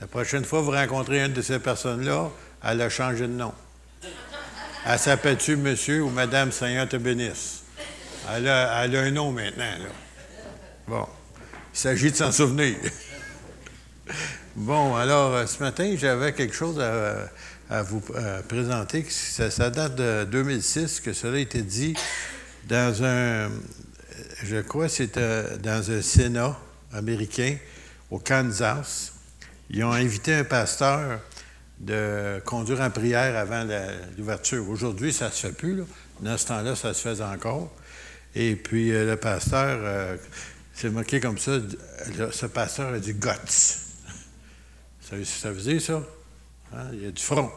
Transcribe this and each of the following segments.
La prochaine fois que vous rencontrez une de ces personnes-là, elle a changé de nom. Elle s'appelle-tu Monsieur ou Madame Seigneur te bénisse? Elle a, un nom maintenant. Bon. Il s'agit de s'en souvenir. bon, alors, euh, ce matin, j'avais quelque chose à, vous euh, présenter. Ça, date de 2006 que cela a été dit dans un, je crois c'était dans un Sénat américain au Kansas. Ils ont invité un pasteur de conduire en prière avant l'ouverture. Aujourd'hui, ça ne se fait plus. Là. Dans ce temps-là, ça se faisait encore. Et puis, euh, le pasteur euh, s'est moqué comme ça. Ce pasteur a du guts. Ça, ça veut dire ça? Hein? Il y a du front.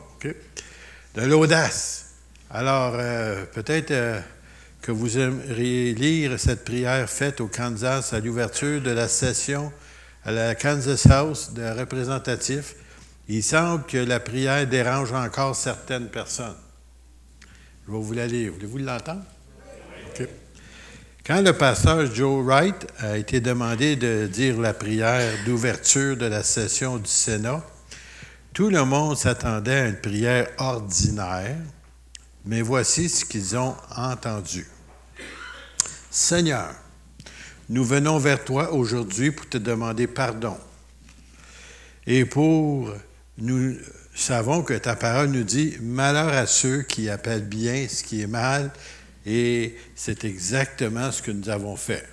De l'audace. Alors, euh, peut-être que vous aimeriez lire cette prière faite au Kansas à l'ouverture de la session à la Kansas House de représentatifs, il semble que la prière dérange encore certaines personnes. Je vais vous la lire. Voulez-vous l'entendre? Quand le pasteur Joe Wright a été demandé de dire la prière d'ouverture de la session du Sénat, tout le monde s'attendait à une prière ordinaire, mais voici ce qu'ils ont entendu. Seigneur, nous venons vers toi aujourd'hui pour te demander pardon. Et pour, nous savons que ta parole nous dit, malheur à ceux qui appellent bien ce qui est mal, et c'est exactement ce que nous avons fait.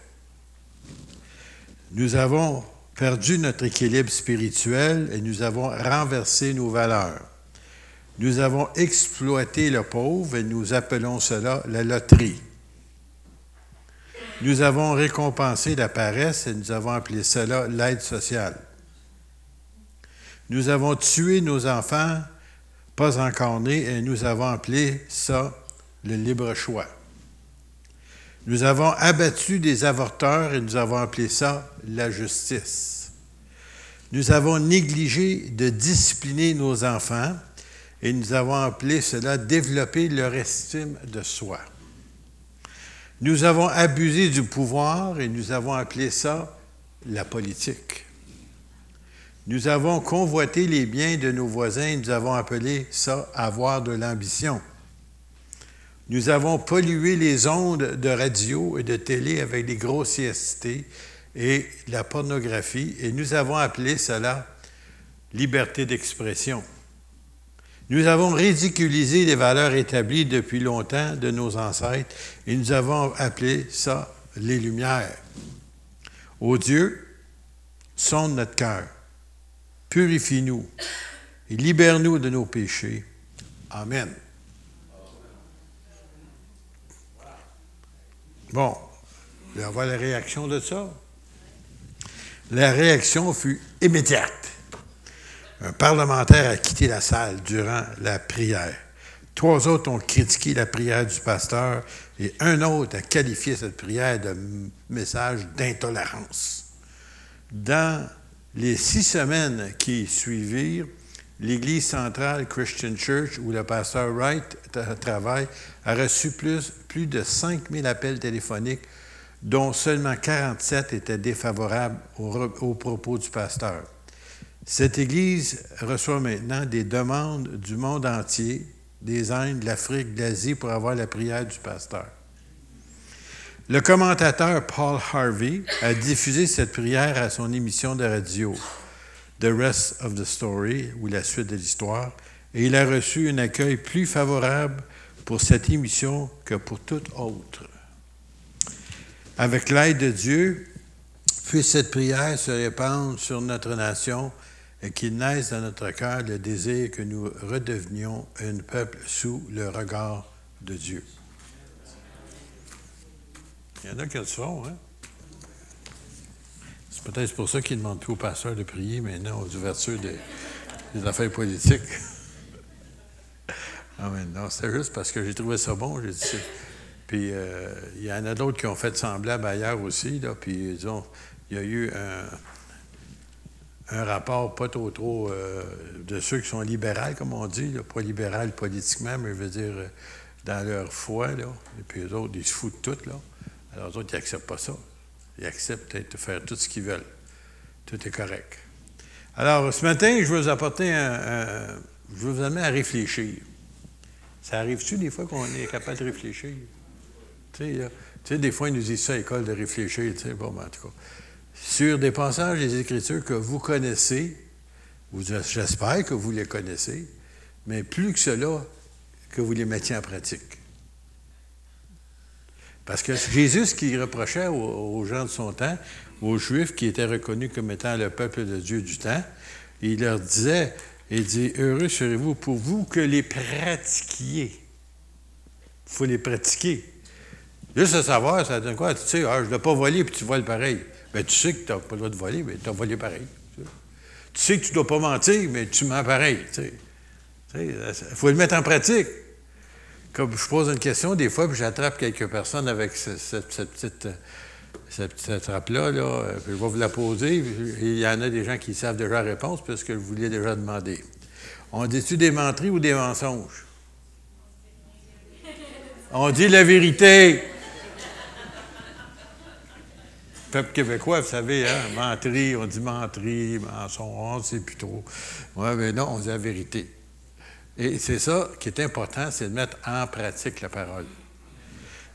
Nous avons perdu notre équilibre spirituel et nous avons renversé nos valeurs. Nous avons exploité le pauvre et nous appelons cela la loterie. Nous avons récompensé la paresse et nous avons appelé cela l'aide sociale. Nous avons tué nos enfants pas encore et nous avons appelé ça le libre choix. Nous avons abattu des avorteurs et nous avons appelé ça la justice. Nous avons négligé de discipliner nos enfants et nous avons appelé cela développer leur estime de soi. Nous avons abusé du pouvoir et nous avons appelé ça la politique. Nous avons convoité les biens de nos voisins et nous avons appelé ça avoir de l'ambition. Nous avons pollué les ondes de radio et de télé avec des grossièretés et la pornographie et nous avons appelé cela liberté d'expression. Nous avons ridiculisé les valeurs établies depuis longtemps de nos ancêtres et nous avons appelé ça les Lumières. Ô Dieu, sonde notre cœur, purifie-nous et libère-nous de nos péchés. Amen. Bon, on va la réaction de ça. La réaction fut immédiate un parlementaire a quitté la salle durant la prière. Trois autres ont critiqué la prière du pasteur et un autre a qualifié cette prière de message d'intolérance. Dans les six semaines qui suivirent, l'Église centrale Christian Church, où le pasteur Wright travaille, a reçu plus, plus de 5000 appels téléphoniques, dont seulement 47 étaient défavorables aux propos du pasteur. Cette Église reçoit maintenant des demandes du monde entier, des Indes, de l'Afrique, de l'Asie, pour avoir la prière du pasteur. Le commentateur Paul Harvey a diffusé cette prière à son émission de radio, The Rest of the Story, ou La suite de l'histoire, et il a reçu un accueil plus favorable pour cette émission que pour toute autre. Avec l'aide de Dieu, puisse cette prière se répandre sur notre nation qu'il naisse dans notre cœur le désir que nous redevenions un peuple sous le regard de Dieu. Il y en a qui le sont, hein? C'est peut-être pour ça qu'ils ne demandent plus au pasteur de prier maintenant aux ouvertures des, affaires politiques. ah, mais non, c'est juste parce que j'ai trouvé ça bon, j'ai dit Puis euh, il y en a d'autres qui ont fait semblable ailleurs aussi, là, puis disons, il y a eu un un rapport pas trop trop euh, de ceux qui sont libéraux, comme on dit, pas libéral politiquement, mais je veux dire euh, dans leur foi, là. Et puis eux autres, ils se foutent de tout, là. Alors eux autres, ils n'acceptent pas ça. Ils acceptent de faire tout ce qu'ils veulent. Tout est correct. Alors, ce matin, je veux vous apporter un, je veux vous amener à réfléchir. Ça arrive-tu des fois qu'on est capable de réfléchir? Tu sais, des fois, ils nous disent ça à l'école de réfléchir. Tu sais, bon, ben, en tout cas, sur des passages des Écritures que vous connaissez, j'espère que vous les connaissez, mais plus que cela, que vous les mettiez en pratique. Parce que Jésus, ce qu'il reprochait aux, gens de son temps, aux Juifs qui étaient reconnus comme étant le peuple de Dieu du temps, il leur disait, il dit, heureux serez-vous pour vous que les pratiquiez. Il faut les pratiquer. Juste à savoir, ça donne quoi? Tu sais, ah, je ne dois pas voler, puis tu voles pareil. Bien, tu sais que tu n'as pas le droit de voler, mais tu as volé pareil. Tu sais que tu ne dois pas mentir, mais tu mens pareil. Il faut le mettre en pratique. Comme je pose une question, des fois, puis j'attrape quelques personnes avec cette, petite cette, trappe-là, là, puis je vais vous la poser. il y en a des gens qui savent déjà la réponse parce que je vous l'ai déjà demandé. On dit-tu des menteries ou des mensonges? On dit la vérité. Peuple québécois, vous savez, hein, menterie, on dit menterie, mensonge, on ne sait plus trop. Oui, mais non, on dit la vérité. Et c'est ça qui est important, c'est de mettre en pratique la parole.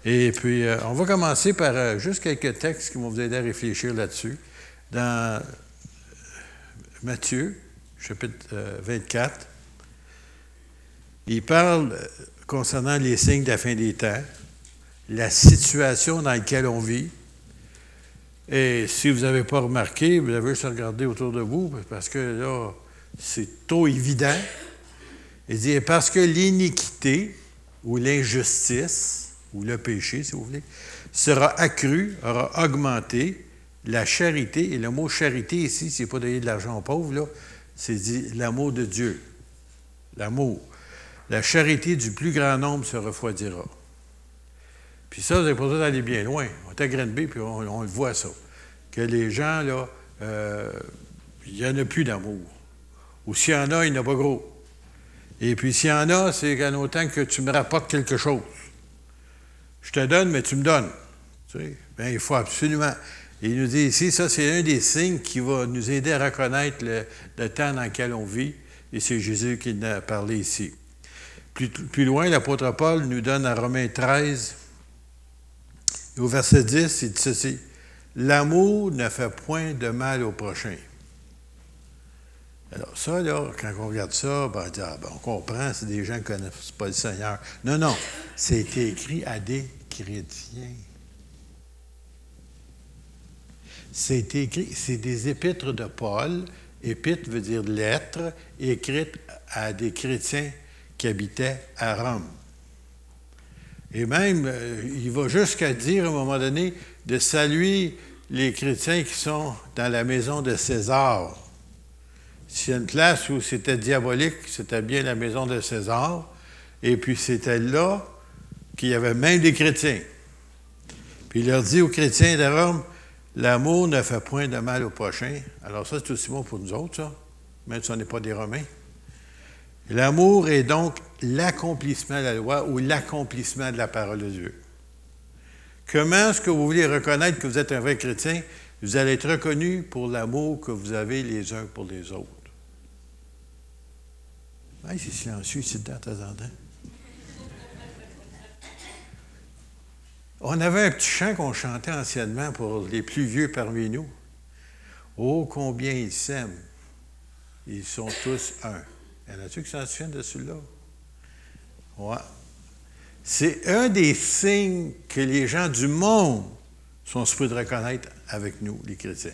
Et puis, euh, on va commencer par euh, juste quelques textes qui vont vous aider à réfléchir là-dessus. Dans Matthieu, chapitre 24, euh, il parle concernant les signes de la fin des temps, la situation dans laquelle on vit. Et si vous n'avez pas remarqué, vous avez juste regardé autour de vous, parce que là, c'est trop évident. Il dit, parce que l'iniquité ou l'injustice, ou le péché, si vous voulez, sera accru, aura augmenté, la charité, et le mot charité ici, c'est pas donner de l'argent aux pauvres, c'est dit l'amour de Dieu. L'amour. La charité du plus grand nombre se refroidira. Puis ça, vous n'avez pas besoin d'aller bien loin. On est à Grenby, puis on, le voit ça. Que les gens, là, euh, il n'y en a plus d'amour. Ou s'il y en a, il n'y en a pas gros. Et puis s'il y en a, c'est qu'en autant que tu me rapportes quelque chose. Je te donne, mais tu me donnes. Tu sais? Bien, il faut absolument. Il nous dit ici, ça, c'est un des signes qui va nous aider à reconnaître le, temps dans lequel on vit. Et c'est Jésus qui en a parlé ici. Plus, plus loin, l'apôtre Paul nous donne à Romains 13, au verset 10, il dit ceci L'amour ne fait point de mal au prochain. Alors, ça, là, quand on regarde ça, ben, on, dit, ah, ben, on comprend, c'est des gens qui ne connaissent pas le Seigneur. Non, non, c'est écrit à des chrétiens. C'est écrit, c'est des épîtres de Paul. Épître veut dire lettre, écrite à des chrétiens qui habitaient à Rome. Et même, euh, il va jusqu'à dire à un moment donné de saluer les chrétiens qui sont dans la maison de César. S'il y a une place où c'était diabolique, c'était bien la maison de César. Et puis c'était là qu'il y avait même des chrétiens. Puis il leur dit aux chrétiens de Rome, l'amour ne fait point de mal au prochain. Alors ça, c'est aussi bon pour nous autres, ça, même si on n'est pas des Romains. L'amour est donc l'accomplissement de la loi ou l'accomplissement de la parole de Dieu. Comment est-ce que vous voulez reconnaître que vous êtes un vrai chrétien? Vous allez être reconnu pour l'amour que vous avez les uns pour les autres. c'est silencieux ici temps On avait un petit chant qu'on chantait anciennement pour les plus vieux parmi nous. Oh, combien ils s'aiment. Ils sont tous un. Y en a-tu qui s'en souviennent de celui-là? Ouais. C'est un des signes que les gens du monde sont supposés de reconnaître avec nous, les chrétiens.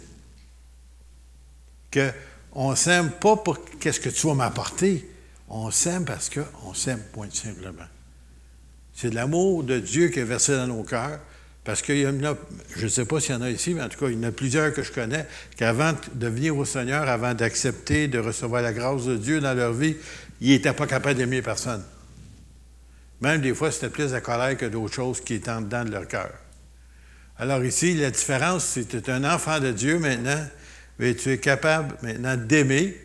Qu'on s'aime pas pour qu'est-ce que tu vas m'apporter. On s'aime parce qu'on s'aime, point simplement. C'est de l'amour de Dieu qui est versé dans nos cœurs. Parce qu'il y en a, je ne sais pas s'il y en a ici, mais en tout cas, il y en a plusieurs que je connais, qu'avant de venir au Seigneur, avant d'accepter de recevoir la grâce de Dieu dans leur vie, ils n'étaient pas capables d'aimer personne. Même des fois, c'était plus la colère que d'autres choses qui étaient en dedans de leur cœur. Alors ici, la différence, c'est que tu es un enfant de Dieu maintenant, mais tu es capable maintenant d'aimer,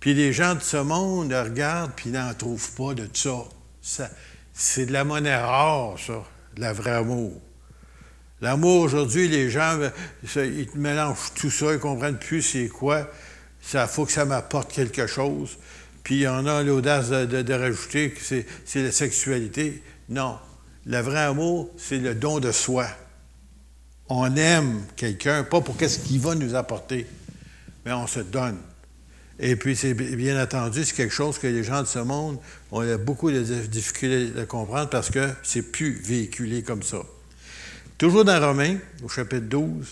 puis les gens de ce monde regardent, puis n'en trouvent pas de ça. ça c'est de la monnaie rare, ça, de la vraie amour. L'amour, aujourd'hui, les gens, ils mélangent tout ça, ils ne comprennent plus c'est quoi. ça faut que ça m'apporte quelque chose. Puis il y en a l'audace de, rajouter que c'est la sexualité. Non. Le vrai amour, c'est le don de soi. On aime quelqu'un, pas pour qu'est-ce qu'il va nous apporter, mais on se donne. Et puis, c'est bien entendu, c'est quelque chose que les gens de ce monde ont beaucoup de difficultés à comprendre parce que c'est plus véhiculé comme ça. Toujours dans Romains, au chapitre 12,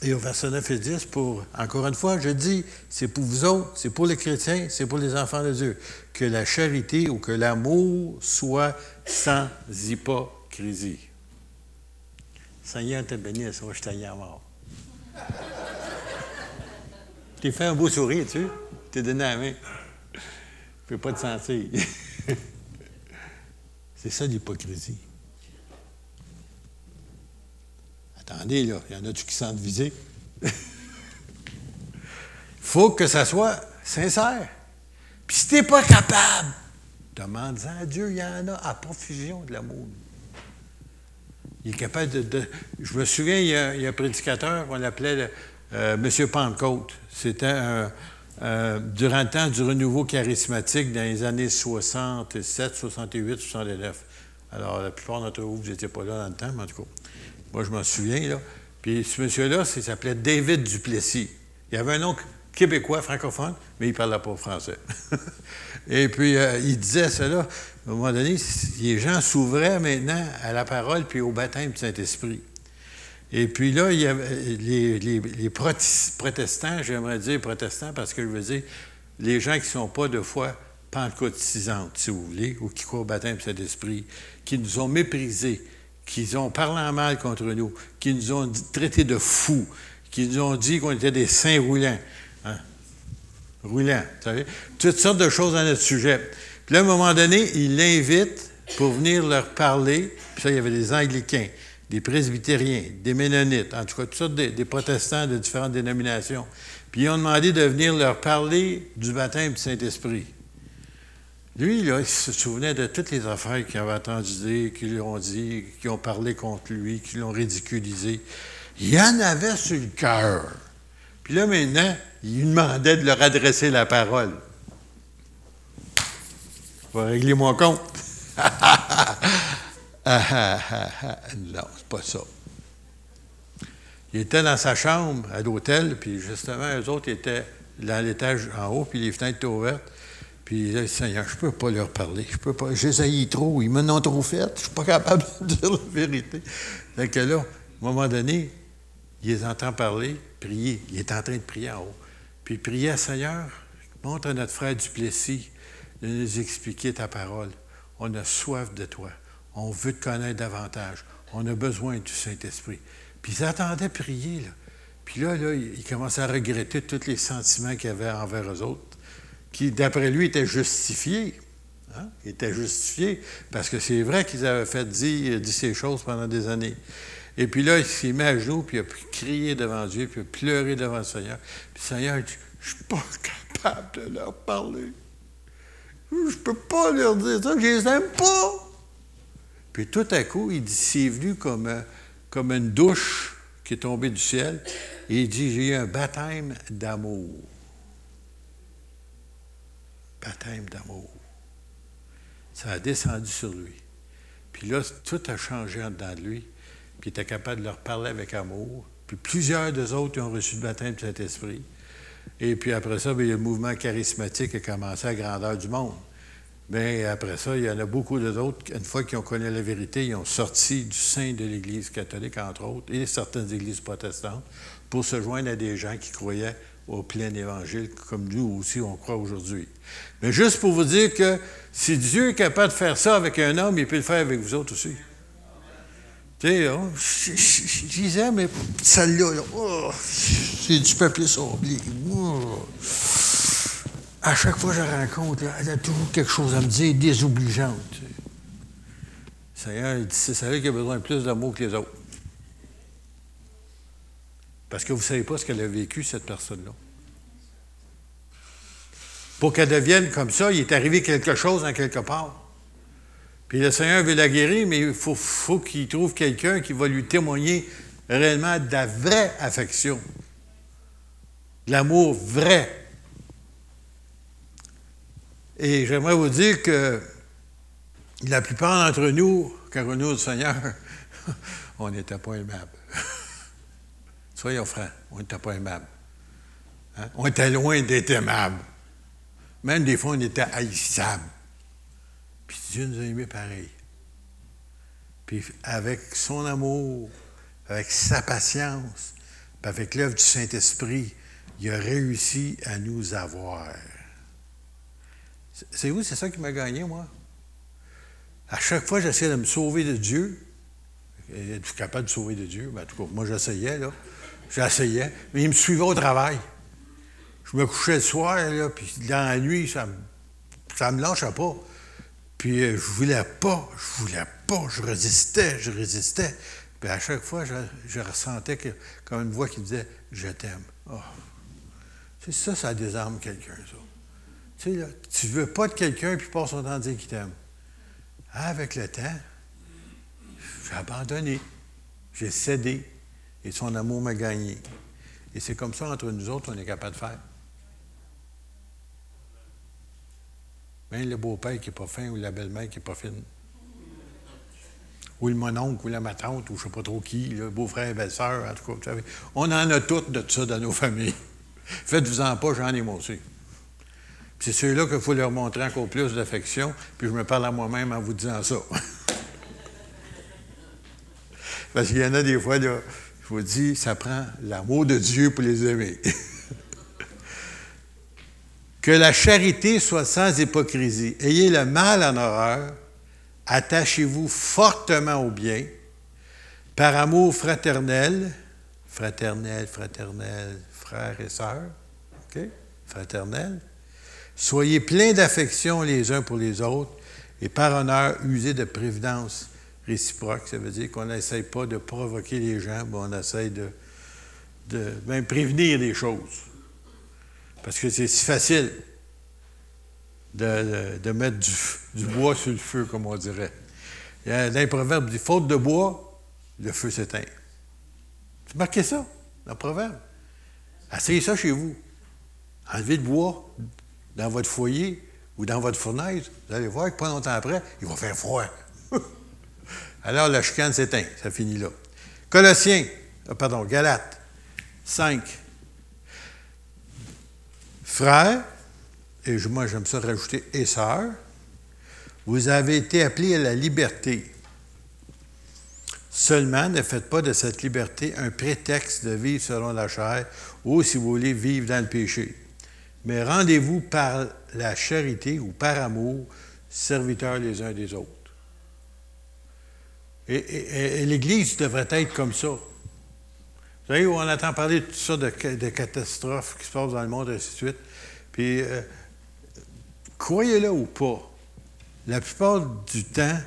et au verset 9 et 10, pour, encore une fois, je dis, c'est pour vous autres, c'est pour les chrétiens, c'est pour les enfants de Dieu, que la charité ou que l'amour soit sans hypocrisie. Seigneur te bénisse, moi je t'ai à mort. t'es fait un beau sourire, tu T'es donné la main. Je peux pas te sentir. c'est ça l'hypocrisie. Attendez, là, il y en a-tu qui sentent visés? Il faut que ça soit sincère. Puis si tu n'es pas capable, demande-en à Dieu, il y en a à profusion de l'amour. Il est capable de, Je me souviens, il y a, un prédicateur qu'on appelait euh, M. Pentecôte. C'était durant le temps du renouveau charismatique dans les années 67, 68, 69. Alors, la plupart d'entre vous, vous n'étiez pas là dans le temps, mais en tout cas. Moi, je m'en souviens, là. Puis ce monsieur-là, il s'appelait David Duplessis. Il avait un nom québécois, francophone, mais il ne parlait pas français. Et puis, euh, il disait cela, à un moment donné, les gens s'ouvraient maintenant à la parole puis au baptême du Saint-Esprit. Et puis là, il y avait les, protestants, j'aimerais dire protestants parce que je veux dire, les gens qui ne sont pas de foi pentecôtisantes, si vous voulez, ou qui croient au baptême du Saint-Esprit, qui nous ont méprisés, qui ont parlé en mal contre nous, qui nous ont traités de fous, qui nous ont dit qu'on était des saints roulants. Hein? Roulants? Toutes sortes de choses à notre sujet. Puis là, à un moment donné, il l'invite pour venir leur parler. Puis ça, il y avait des Anglicains, des presbytériens, des Ménonites, en tout cas, toutes sortes de, des protestants de différentes dénominations. Puis ils ont demandé de venir leur parler du baptême du Saint-Esprit. Lui, là, il se souvenait de toutes les affaires qu'il avait entendu dire, qu'ils lui ont dit, qui ont parlé contre lui, qui l'ont ridiculisé. Il y en avait sur le cœur. Puis là, maintenant, il lui demandait de leur adresser la parole. Je vais régler mon compte. non, c'est pas ça. Il était dans sa chambre à l'hôtel, puis justement, eux autres étaient dans l'étage en haut, puis les fenêtres étaient ouvertes. Puis là, Seigneur, je ne peux pas leur parler. Je peux pas. J'essaye trop. Ils m'en ont trop fait. Je ne suis pas capable de dire la vérité. Fait que là, à un moment donné, il les entend parler, prier. Il est en train de prier en haut. Puis il priait, Seigneur, montre à notre frère Duplessis de nous expliquer ta parole. On a soif de toi. On veut te connaître davantage. On a besoin du Saint-Esprit. Puis ils attendaient prier, là. Puis là, là, il commençait à regretter tous les sentiments qu'il avait envers eux autres qui, d'après lui, était justifié. Hein? Il était justifié parce que c'est vrai qu'ils avaient fait dire, dit ces choses pendant des années. Et puis là, il s'est mis à genoux, puis il a pu crier devant Dieu, puis il a pleuré devant le Seigneur. Puis le Seigneur dit Je ne suis pas capable de leur parler. Je ne peux pas leur dire ça, je ne les aime pas. Puis tout à coup, il dit C'est venu comme, comme une douche qui est tombée du ciel. Et il dit J'ai eu un baptême d'amour baptême d'amour. Ça a descendu sur lui. Puis là, tout a changé en dedans de lui. Puis il était capable de leur parler avec amour. Puis plusieurs des autres ont reçu le baptême de Saint-Esprit. Et puis après ça, bien, le mouvement charismatique a commencé à grandeur du monde. Bien, après ça, il y en a beaucoup d'autres, une fois qu'ils ont connu la vérité, ils ont sorti du sein de l'Église catholique, entre autres, et certaines églises protestantes, pour se joindre à des gens qui croyaient au plein évangile, comme nous aussi on croit aujourd'hui. Mais juste pour vous dire que si Dieu est capable de faire ça avec un homme, il peut le faire avec vous autres aussi. Tu sais, oh, je, disais, mais celle-là, oh, c'est du papier sablé. Oh. À chaque fois que je rencontre, elle a toujours quelque chose à me dire désobligeante. Seigneur, c'est celle qui a besoin de plus d'amour que les autres. Parce que vous ne savez pas ce qu'elle a vécu, cette personne-là. Pour qu'elle devienne comme ça, il est arrivé quelque chose en quelque part. Puis le Seigneur veut la guérir, mais il faut, qu'il trouve quelqu'un qui va lui témoigner réellement de la vraie affection. de l'amour vrai. Et j'aimerais vous dire que la plupart d'entre nous, est au Seigneur, on n'était pas aimables. Soyons francs, on n'était pas aimables. Hein? On était loin d'être aimables. Même des fois, on était haïssables. Puis Dieu nous a aimés pareil. Puis avec son amour, avec sa patience, puis avec l'œuvre du Saint-Esprit, il a réussi à nous avoir. C'est vous, c'est ça qui m'a gagné, moi? À chaque fois, j'essayais de me sauver de Dieu. Suis capable de sauver de Dieu? Ben, en tout cas, moi, j'essayais, là. J'essayais. Mais il me suivait au travail. Je me couchais le soir, là, puis dans la nuit, ça me, ça me lâchait pas. Puis euh, je voulais pas, je voulais pas, je résistais, je résistais. Puis à chaque fois, je, ressentais comme une voix qui disait Je t'aime. Oh. C'est ça, ça désarme quelqu'un, ça. Tu sais, là, tu veux pas de quelqu'un, puis passe son temps à dire qu'il t'aime. Avec le temps, j'ai abandonné, j'ai cédé, et son amour m'a gagné. Et c'est comme ça, entre nous autres, on est capable de faire. Même le beau-père qui n'est pas fin ou la belle-mère qui n'est pas fine. Ou le mononcle ou la matante ou je ne sais pas trop qui, le beau-frère et belle-sœur, en tout cas. On en a toutes de ça dans nos familles. Faites-vous-en pas, j'en ai moi aussi. C'est ceux-là qu'il faut leur montrer encore plus d'affection, puis je me parle à moi-même en vous disant ça. Parce qu'il y en a des fois, là, vous dis, ça prend l'amour de Dieu pour les aimer. que la charité soit sans hypocrisie. Ayez le mal en horreur, attachez-vous fortement au bien, par amour fraternel, fraternel, fraternel, frères et sœurs, OK? Fraternel. Soyez pleins d'affection les uns pour les autres et par honneur, usez de prévidence réciproque. Ça veut dire qu'on n'essaye pas de provoquer les gens, mais on essaye de, même prévenir les choses. Parce que c'est si facile de, mettre du, bois sur le feu, comme on dirait. Il y a un proverbe dit faute de bois, le feu s'éteint. Tu marquez ça dans le proverbe? Essayez ça chez vous. Enlevez le bois dans votre foyer ou dans votre fournaise. Vous allez voir que pas longtemps après, il va faire froid. Alors la chicane s'éteint. Ça finit là. Colossiens, euh, pardon, Galates 5. Frères, et moi j'aime ça rajouter et sœurs, vous avez été appelés à la liberté. Seulement, ne faites pas de cette liberté un prétexte de vivre selon la chair ou, si vous voulez, vivre dans le péché. Mais rendez-vous par la charité ou par amour, serviteurs les uns des autres. Et, l'Église devrait être comme ça. Vous savez, on entend parler de tout ça, de, catastrophes qui se passent dans le monde, et ainsi de suite. Puis, euh, croyez-le ou pas, la plupart du temps,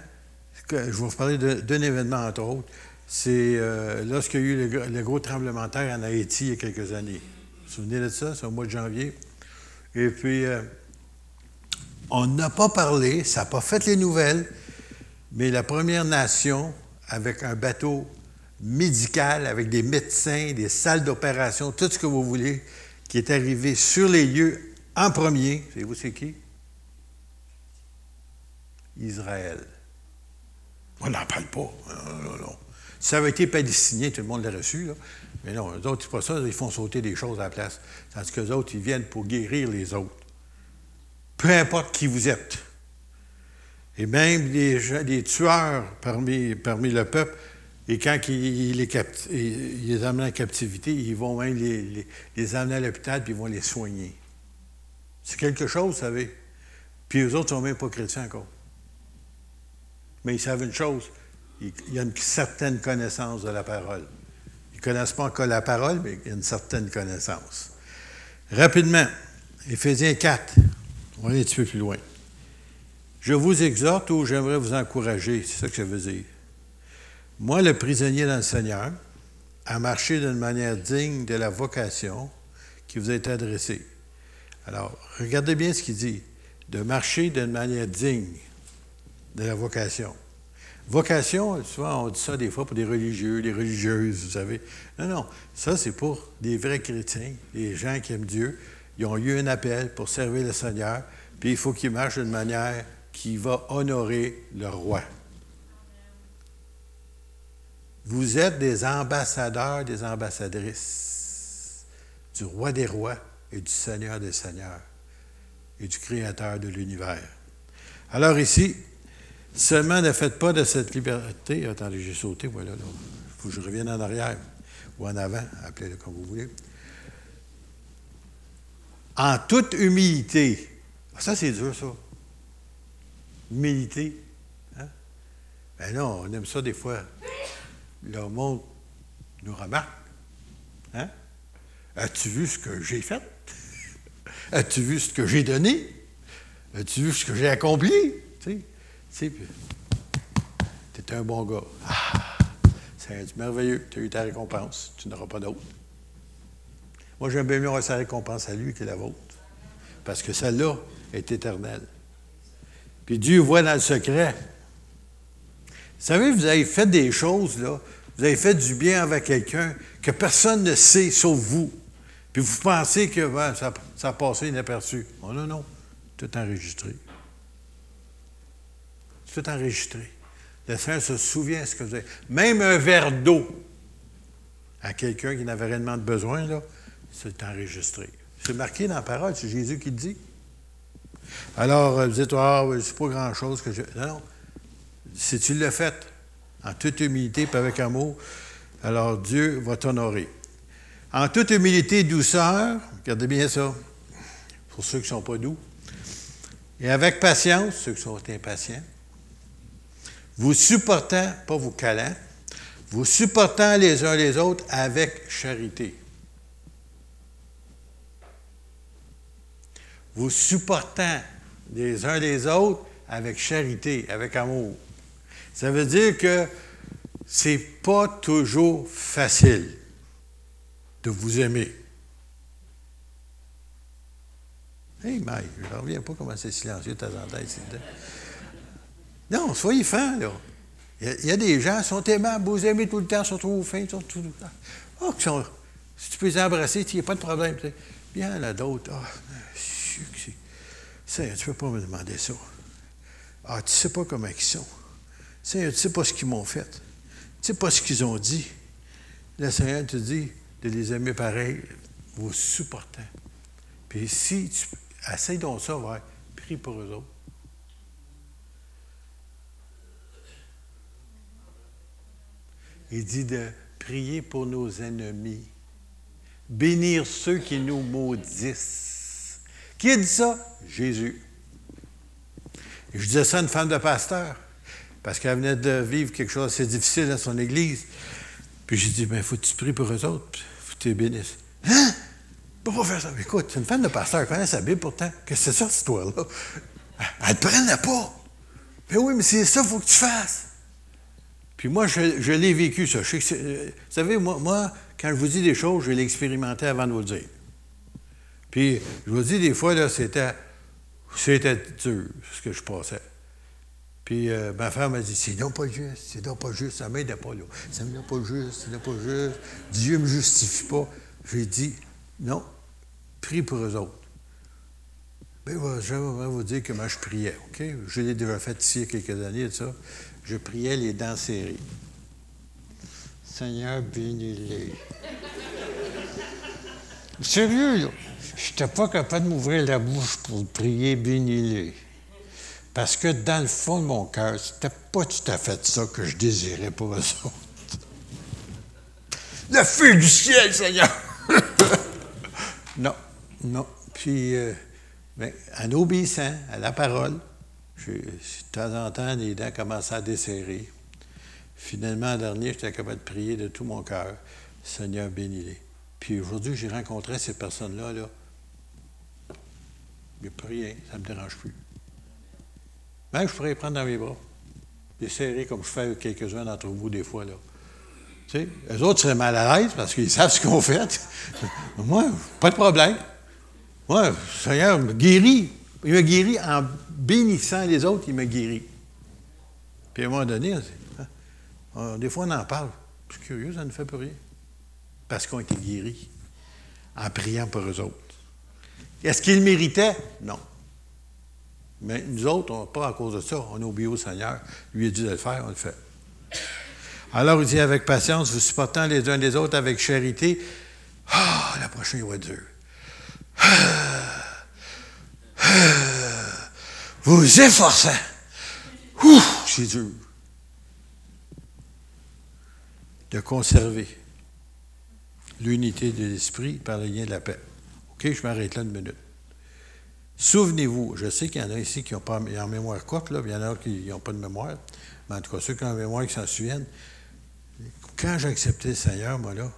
je vais vous parler d'un événement, entre autres, c'est euh, lorsqu'il y a eu le, gros tremblement de terre en Haïti il y a quelques années. Vous vous souvenez de ça? C'est au mois de janvier. Et puis, euh, on n'a pas parlé, ça n'a pas fait les nouvelles, mais la Première Nation, avec un bateau médical, avec des médecins, des salles d'opération, tout ce que vous voulez, qui est arrivé sur les lieux en premier, savez-vous c'est qui? Israël. On n'en parle pas. Non, non, Si ça avait été palestinien, tout le monde l'aurait reçu. Là. Mais non, eux autres, c'est pas ça, ils font sauter des choses à la place. Tandis qu'eux autres, ils viennent pour guérir les autres. Peu importe qui vous êtes. Et même les, tueurs parmi, parmi le peuple, et quand ils, les, les, amènent en captivité, ils vont même les, les, amener à l'hôpital puis ils vont les soigner. C'est quelque chose, vous savez. Puis eux autres ne sont même pas chrétiens encore. Mais ils savent une chose, il y a une certaine connaissance de la parole. Ils ne connaissent pas encore la parole, mais il y a une certaine connaissance. Rapidement, Éphésiens 4, on va aller un petit peu plus loin. Je vous exhorte ou j'aimerais vous encourager, c'est ça que je veux dire. Moi, le prisonnier dans le Seigneur, à marcher d'une manière digne de la vocation qui vous été adressée. Alors, regardez bien ce qu'il dit, de marcher d'une manière digne de la vocation. Vocation, souvent on dit ça des fois pour des religieux, des religieuses, vous savez. Non, non, ça c'est pour des vrais chrétiens, des gens qui aiment Dieu. Ils ont eu un appel pour servir le Seigneur, puis il faut qu'ils marchent d'une manière qui va honorer le roi. Vous êtes des ambassadeurs, des ambassadrices du roi des rois et du Seigneur des seigneurs et du Créateur de l'univers. Alors ici, seulement ne faites pas de cette liberté. Attendez, j'ai sauté, voilà. Il faut que je revienne en arrière ou en avant, appelez-le comme vous voulez. En toute humilité. Ça, c'est dur, ça. Humilité. Hein? Ben non, on aime ça des fois. Le monde nous remarque. Hein? As-tu vu ce que j'ai fait? As-tu vu ce que j'ai donné? As-tu vu ce que j'ai accompli? Tu sais, tu es un bon gars. Ah, c'est merveilleux. Tu as eu ta récompense. Tu n'auras pas d'autre. Moi, j'aime bien mieux avoir sa récompense à lui que la vôtre. Parce que celle-là est éternelle. Puis Dieu voit dans le secret. Vous savez, vous avez fait des choses, là. Vous avez fait du bien avec quelqu'un que personne ne sait sauf vous. Puis vous pensez que ça, ça, a passé inaperçu. Oh non, non. Tout enregistré. Tout enregistré. Le Seigneur se souvient de ce que vous avez. Même un verre d'eau à quelqu'un qui n'avait réellement de besoin, là, c'est enregistré. C'est marqué dans la parole, c'est Jésus qui dit. Alors, vous dites, ah, oh, c'est pas grand-chose que je. Non. Si tu l'as fait en toute humilité et avec amour, alors Dieu va t'honorer en toute humilité et douceur, regardez bien ça, pour ceux qui ne sont pas doux, et avec patience, ceux qui sont impatients, vous supportant, pas vous calant, vous supportant les uns les autres avec charité. Vous supportant les uns les autres avec charité, avec amour. Ça veut dire que c'est pas toujours facile de vous aimer. Hey, Mike, je ne reviens pas comment c'est silencieux de temps en temps Non, soyez fins, là. Il y, a, des gens qui sont aimables, vous aimez tout le temps, sont trop fins, sont tout le temps. Oh, si tu peux les embrasser, il n'y a pas de problème. Bien, là, d'autres. Ah, oh, tu ne peux pas me demander ça. Ah, tu ne sais pas comment ils sont. tu ne sais pas ce qu'ils m'ont fait. Tu ne sais pas ce qu'ils ont dit. Le Seigneur te dit, de les aimer pareil, vous supportant. Puis si tu essaye donc ça, ouais, prie pour eux autres. Il dit de prier pour nos ennemis, bénir ceux qui nous maudissent. Qui a dit ça? Jésus. Je disais ça à une femme de pasteur, parce qu'elle venait de vivre quelque chose d'assez difficile dans son église. Puis j'ai dit, ben, faut que tu pries pour eux autres? Tu bénisse. Hein? Pas pas faire ça? Écoute, c'est une femme de pasteur, elle connaît sa Bible pourtant. Qu'est-ce que c'est ça, cette histoire-là? Elle ne prenait pas. Mais oui, mais c'est ça qu'il faut que tu fasses. Puis moi, je, l'ai vécu, ça. Euh, vous savez, moi, moi, quand je vous dis des choses, je l'ai expérimenté avant de vous le dire. Puis, je vous dis, des fois, là, c'était, c'était dur, ce que je passais. Puis euh, ma femme m'a dit, c'est donc pas juste, c'est donc pas juste, ça m'aide pas là. Ça m'aide pas juste, c'est pas juste. Dieu me justifie pas. J'ai dit, non, prie pour eux autres. Bien, je vais vous dire comment je priais, OK? Je l'ai déjà fait ici il y a quelques années, ça. Je priais les dents serrées. Seigneur, bénis-les. Sérieux, là. Je n'étais pas capable de m'ouvrir la bouche pour prier, bénis-les. Parce que dans le fond de mon cœur, c'était pas tout à fait ça que je désirais pour eux autres. Le feu du ciel, Seigneur! non, non. Puis, euh, ben, en obéissant à la parole, de temps en temps, les dents commençaient à desserrer. Finalement, en dernier, j'étais capable de prier de tout mon cœur. Seigneur, bénis-les. Puis aujourd'hui, j'ai rencontré ces personnes-là. Là. Il n'y a plus rien, ça ne me dérange plus. Même je pourrais les prendre dans mes bras, les serrer comme je fais avec quelques-uns d'entre vous des fois. Là. Tu sais, eux autres seraient mal à l'aise parce qu'ils savent ce qu'on fait. Moi, pas de problème. Moi, le Seigneur me guérit. Il me guérit en bénissant les autres, il me guérit. Puis à un moment donné, hein, des fois on en parle. C'est curieux, ça ne fait pas rien. Parce qu'on était guéris en priant pour eux autres. Est-ce qu'ils méritaient? Non. Mais nous autres, pas à cause de ça. On est obéi au Seigneur. Lui a dit de le faire, on le fait. Alors, il dit avec patience, vous supportant les uns les autres avec charité. Ah, la prochaine va être dur. Vous efforçant. Ouh, c'est dur. De conserver l'unité de l'esprit par le lien de la paix. OK, je m'arrête là une minute. Souvenez-vous, je sais qu'il y en a ici qui ont pas en mémoire courte, là, il y en a qui n'ont pas de mémoire, mais en tout cas, ceux qui ont en mémoire qui s'en souviennent, quand j'ai accepté le Seigneur, moi là,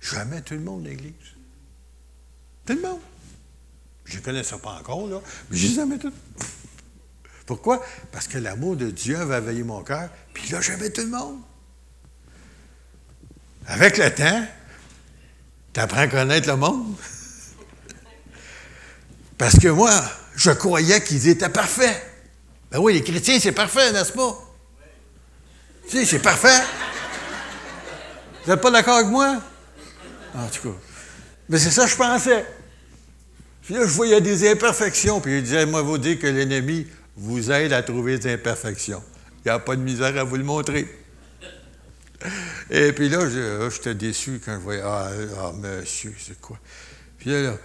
jamais tout le monde l'Église. Tout le monde. Je ne connaissais pas encore, là, mais je les aimais tous. Pourquoi? Parce que l'amour de Dieu avait veillé mon cœur, puis là, j'aimais tout le monde. Avec le temps, tu apprends à connaître le monde? Parce que moi, je croyais qu'ils étaient parfaits. Ben oui, les chrétiens, c'est parfait, n'est-ce pas? Tu sais, c'est parfait. Vous n'êtes pas d'accord avec moi? En tout cas. Mais c'est ça que je pensais. Puis là, je voyais des imperfections, puis je disais, moi, vous dire que l'ennemi vous aide à trouver des imperfections. Il n'y a pas de misère à vous le montrer. Et puis là, j'étais déçu quand je voyais, ah, ah monsieur, c'est quoi? Puis là,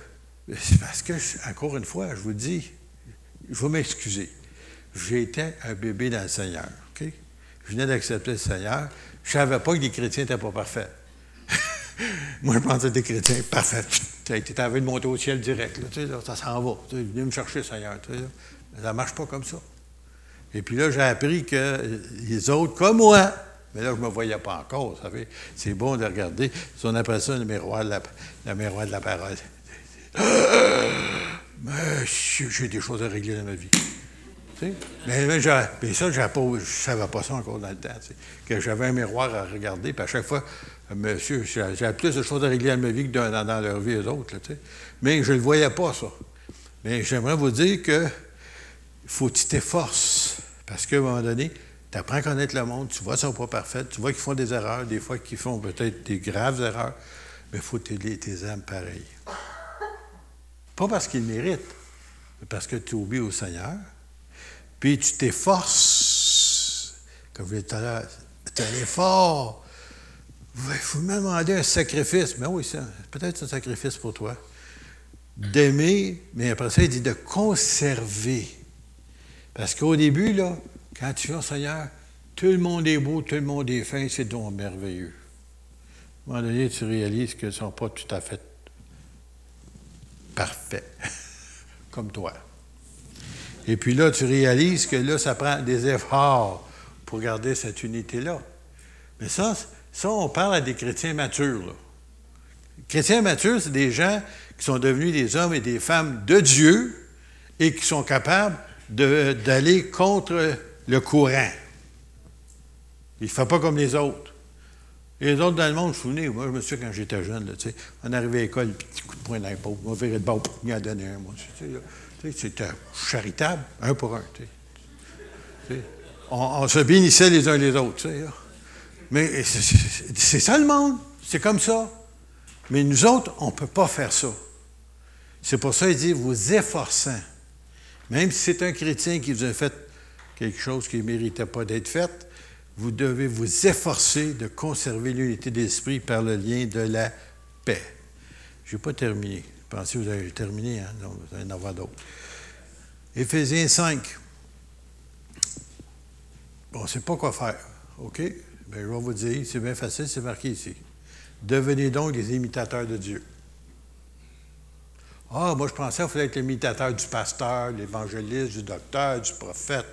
c'est parce que, encore une fois, je vous dis, je vais m'excuser. J'étais un bébé dans le Seigneur, OK? Je venais d'accepter le Seigneur. Je ne savais pas que les chrétiens n'étaient pas parfaits. Moi, je pensais que des chrétiens parfaits. Tu étais envie de monter au ciel direct. Là, ça s'en va. Tu sais, me chercher, Seigneur. Tu sais, ça ne marche pas comme ça. Et puis là, j'ai appris que les autres, comme moi, mais là, je ne me voyais pas encore, vous savez. C'est bon de regarder. On appelle ça le miroir de la, le miroir de la parole. Monsieur, j'ai des choses à régler dans ma vie. Mais, mais, ça, je ne savais pas ça encore dans le temps. Que j'avais un miroir à regarder, puis à chaque fois, monsieur, j'avais plus de choses à régler dans ma vie que dans, leur vie, eux autres. mais je ne le voyais pas, ça. Mais j'aimerais vous dire que faut que tu t'efforces. Parce qu'à un moment donné, tu apprends à connaître le monde, tu vois qu'ils ne sont pas parfaits, tu vois qu'ils font des erreurs, des fois qu'ils font peut-être des graves erreurs, mais il faut t'aider tes âmes pareil. Pas parce qu'ils méritent, mais parce que tu oublies au Seigneur, puis tu t'efforces, comme je l'ai dit tout à l'heure, tu as l'effort. Il faut me demander un sacrifice. Mais oui, c'est peut-être un sacrifice pour toi. D'aimer, mais après ça, il dit de conserver. Parce qu'au début, là, quand tu au Seigneur, tout le monde est beau, tout le monde est fin, c'est donc merveilleux. À un moment donné, tu réalises qu'ils ne sont pas tout à fait parfaits, comme toi. Et puis là, tu réalises que là, ça prend des efforts pour garder cette unité-là. Mais ça, ça, on parle à des chrétiens matures. Les chrétiens matures, c'est des gens qui sont devenus des hommes et des femmes de Dieu et qui sont capables d'aller contre le courant. Il ne fait pas comme les autres. Les autres dans le monde, je me moi, je me souviens quand j'étais jeune, on arrivait à l'école, petit coup de poing dans l'épaule, on virait de bord, il en donné un, moi. C'était charitable, un pour un. On, on, se bénissait les uns les autres. Mais c'est ça le monde. C'est comme ça. Mais nous autres, on ne peut pas faire ça. C'est pour ça qu'il dit vous efforçant. Même si c'est un chrétien qui vous a fait quelque chose qui ne méritait pas d'être fait, vous devez vous efforcer de conserver l'unité d'esprit par le lien de la paix. Je n'ai pas terminé. Pensez que vous avez terminé, hein? Non, vous allez en avoir d'autres. Éphésiens 5. Bon, on ne sait pas quoi faire. OK? Bien, je vais vous dire, c'est bien facile, c'est marqué ici. Devenez donc des imitateurs de Dieu. Ah, moi, je pensais qu'il fallait être l'imitateur du pasteur, de l'évangéliste, du docteur, du prophète.